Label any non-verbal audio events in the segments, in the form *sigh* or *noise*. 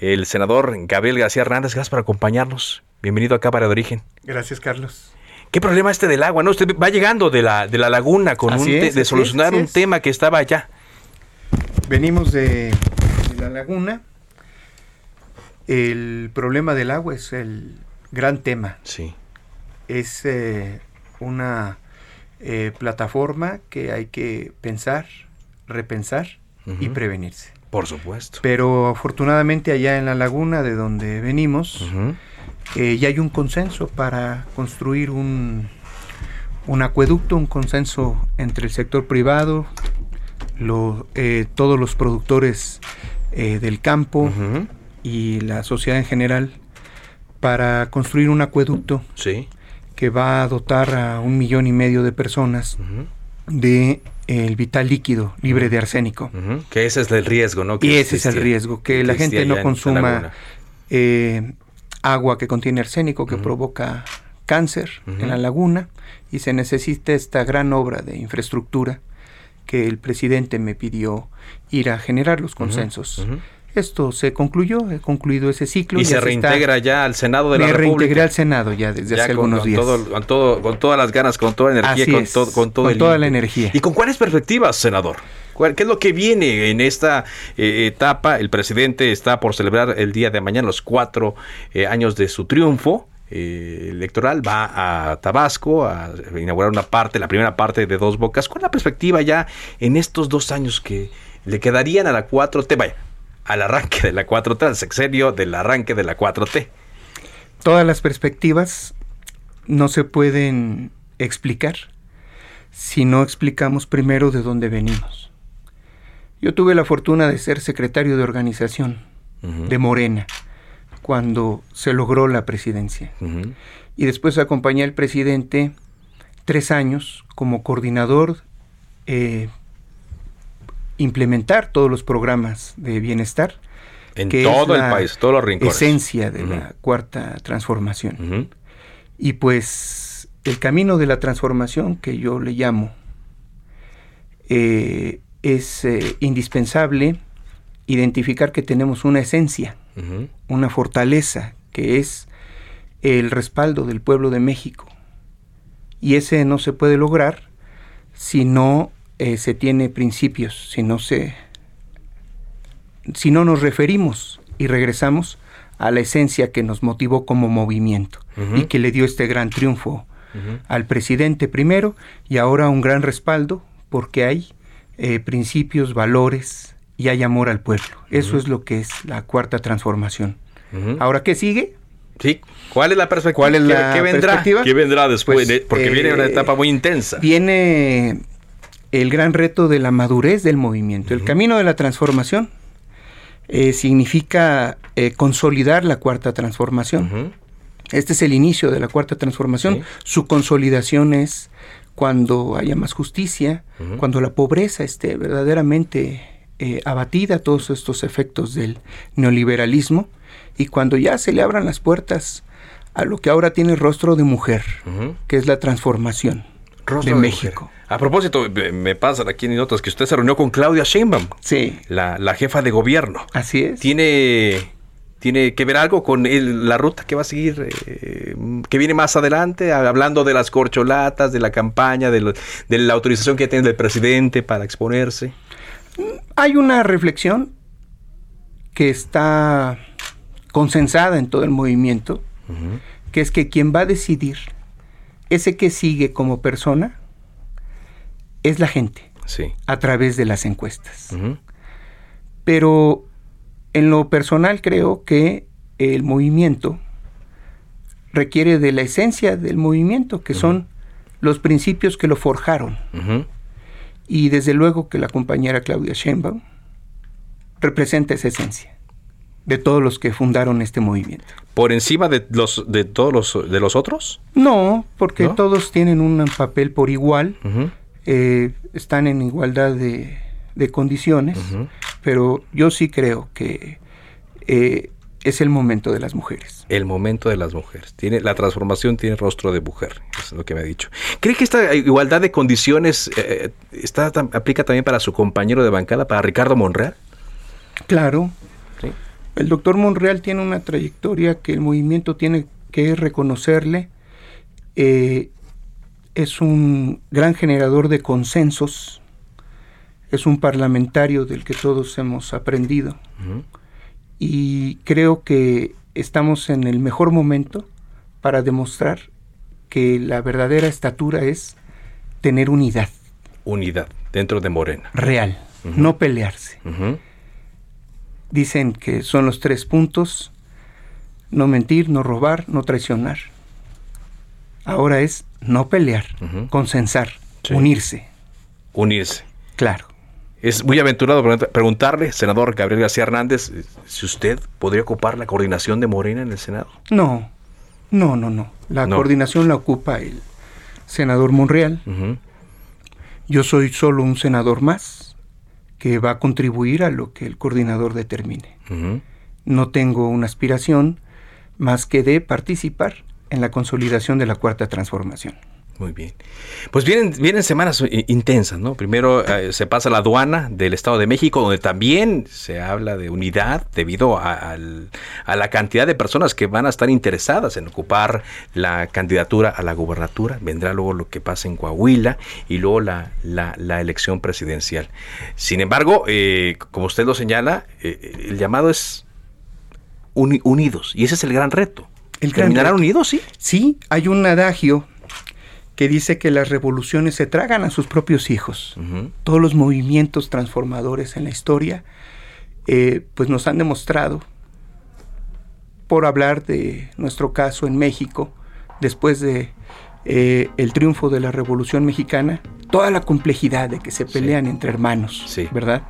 el senador Gabriel García Hernández. Gracias por acompañarnos. Bienvenido a Cámara de Origen. Gracias, Carlos. ¿Qué problema este del agua? No, usted va llegando de la, de la laguna con un es, de solucionar es, un tema que estaba allá. Venimos de, de la laguna. El problema del agua es el gran tema. Sí. Es eh, una eh, plataforma que hay que pensar, repensar y prevenirse. Por supuesto. Pero afortunadamente allá en la laguna de donde venimos, eh, ya hay un consenso para construir un, un acueducto, un consenso entre el sector privado, lo- eh, todos los productores eh, del campo y la sociedad en general para construir un acueducto Sí. que va a dotar a un millón y medio de personas de el vital líquido libre de arsénico. Que ese es el riesgo, ¿no? Que Y ese es el riesgo, que la gente no consuma eh, agua que contiene arsénico que provoca cáncer en la laguna y se necesita esta gran obra de infraestructura que el presidente me pidió ir a generar los consensos. Esto se concluyó, he concluido ese ciclo. Y se reintegra ya al Senado de la me República. reintegré al Senado ya desde Ya hace con, algunos con días. todo, con, todo, con todas las ganas, con toda la energía, Así con, es, todo, con todo con el toda la energía. ¿Y con cuáles perspectivas, senador? ¿Cuál- ¿Qué es lo que viene en esta eh, etapa? El presidente está por celebrar el día de mañana los cuatro eh, años de su triunfo eh, electoral. Va a Tabasco a inaugurar una parte, la primera parte de Dos Bocas. ¿Cuál es la perspectiva ya en estos dos años que le quedarían a la 4T? Vaya, al arranque de la 4T, al sexenio del arranque de la 4T. Todas las perspectivas no se pueden explicar si no explicamos primero de dónde venimos. Yo tuve la fortuna de ser secretario de organización de Morena cuando se logró la presidencia. Y después acompañé al presidente tres años como coordinador, eh, implementar todos los programas de bienestar. En que es todo el la país, todos los rincones. Esencia de la cuarta transformación. Y pues el camino de la transformación que yo le llamo eh, es eh, indispensable identificar que tenemos una esencia, una fortaleza, que es el respaldo del pueblo de México. Y ese no se puede lograr si no eh, se tiene principios, si no se si no nos referimos y regresamos a la esencia que nos motivó como movimiento y que le dio este gran triunfo al presidente primero y ahora un gran respaldo porque hay eh, principios, valores y hay amor al pueblo. Eso es lo que es la cuarta transformación. Ahora, ¿qué sigue? Sí. ¿Cuál es la perspectiva? ¿Cuál es ¿Qué- la ¿Qué, vendrá? perspectiva? ¿Qué vendrá después? Pues, de- Porque eh, viene una etapa muy intensa. Viene el gran reto de la madurez del movimiento. El camino de la transformación eh, significa eh, consolidar la cuarta transformación. Este es el inicio de la cuarta transformación. Sí. Su consolidación es cuando haya más justicia, cuando la pobreza esté verdaderamente eh, abatida, todos estos efectos del neoliberalismo, y cuando ya se le abran las puertas a lo que ahora tiene rostro de mujer, que es la transformación Rostro de de México. mujer. A propósito, me- pasan aquí en notas que usted se reunió con Claudia Sheinbaum, Sí, la, la jefa de gobierno. así es. ¿Tiene, ¿Tiene que ver algo con el- la ruta que va a seguir, eh, que viene más adelante, hablando de las corcholatas, de la campaña, de, lo- de la autorización que tiene el presidente para exponerse? Hay una reflexión que está consensada en todo el movimiento, que es que quien va a decidir ese que sigue como persona es la gente Sí. a través de las encuestas. Pero en lo personal creo que el movimiento requiere de la esencia del movimiento, que son los principios que lo forjaron. Y desde luego que la compañera Claudia Sheinbaum representa esa esencia de todos los que fundaron este movimiento. ¿Por encima de los de todos los de los otros? No, porque todos tienen un papel por igual, eh, están en igualdad de, condiciones, pero yo sí creo que eh, es el momento de las mujeres. El momento de las mujeres. Tiene, la transformación tiene rostro de mujer, es lo que me ha dicho. ¿Cree que esta igualdad de condiciones eh, está, aplica también para su compañero de bancada, para Ricardo Monreal? Claro. El doctor Monreal tiene una trayectoria que el movimiento tiene que reconocerle. Eh, es un gran generador de consensos. Es un parlamentario del que todos hemos aprendido y creo que estamos en el mejor momento para demostrar que la verdadera estatura es tener unidad. Unidad dentro de Morena. Real, no pelearse. Dicen que son los tres puntos, no mentir, no robar, no traicionar. Ahora es no pelear, consensar, unirse. Unirse. Claro. Es muy aventurado preguntarle, senador Gabriel García Hernández, si usted podría ocupar la coordinación de Morena en el Senado. No, no, no, no. La coordinación la ocupa el senador Monreal. Yo soy solo un senador más que va a contribuir a lo que el coordinador determine. No tengo una aspiración más que de participar en la consolidación de la cuarta transformación. Muy bien. Pues vienen, vienen semanas intensas, ¿no? Primero eh, se pasa la aduana del Estado de México, donde también se habla de unidad debido a, la cantidad de personas que van a estar interesadas en ocupar la candidatura a la gubernatura. Vendrá luego lo que pasa en Coahuila y luego la, la, elección presidencial. Sin embargo, eh, como usted lo señala, eh, el llamado es unidos y ese es el gran reto. El ¿Terminarán unidos, sí? Sí, hay un adagio que dice que las revoluciones se tragan a sus propios hijos. Todos los movimientos transformadores en la historia, eh, pues nos han demostrado, por hablar de nuestro caso en México, después de eh, el triunfo de la Revolución Mexicana, toda la complejidad de que se pelean entre hermanos, ¿verdad?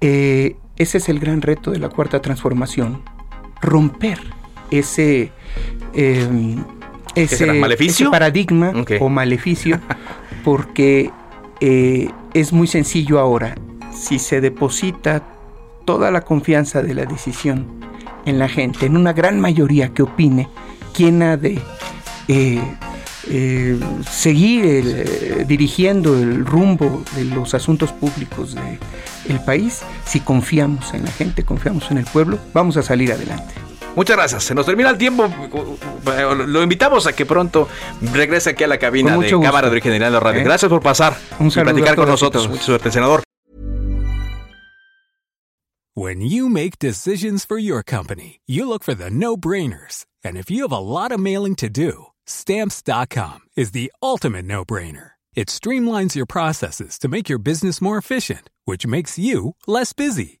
Eh, ese es el gran reto de la cuarta transformación, romper ese em, ese, maleficio? paradigma o maleficio, *laughs* porque eh, es muy sencillo ahora. Si se deposita toda la confianza de la decisión en la gente, en una gran mayoría que opine quién ha de eh, eh, seguir dirigiendo el rumbo de los asuntos públicos del país, si confiamos en la gente, confiamos en el pueblo, vamos a salir adelante. Muchas gracias. Se nos termina el tiempo. Lo invitamos a que pronto regrese aquí a la cabina de Cámara de Origen de Radio. ¿Eh? Gracias por pasar Un y platicar con nosotros. Mucha suerte, senador. When you make decisions for your company, you look for the no-brainers. And if you have a lot of mailing to do, stamps.com is the ultimate no-brainer. It streamlines your processes to make your business more efficient, which makes you less busy.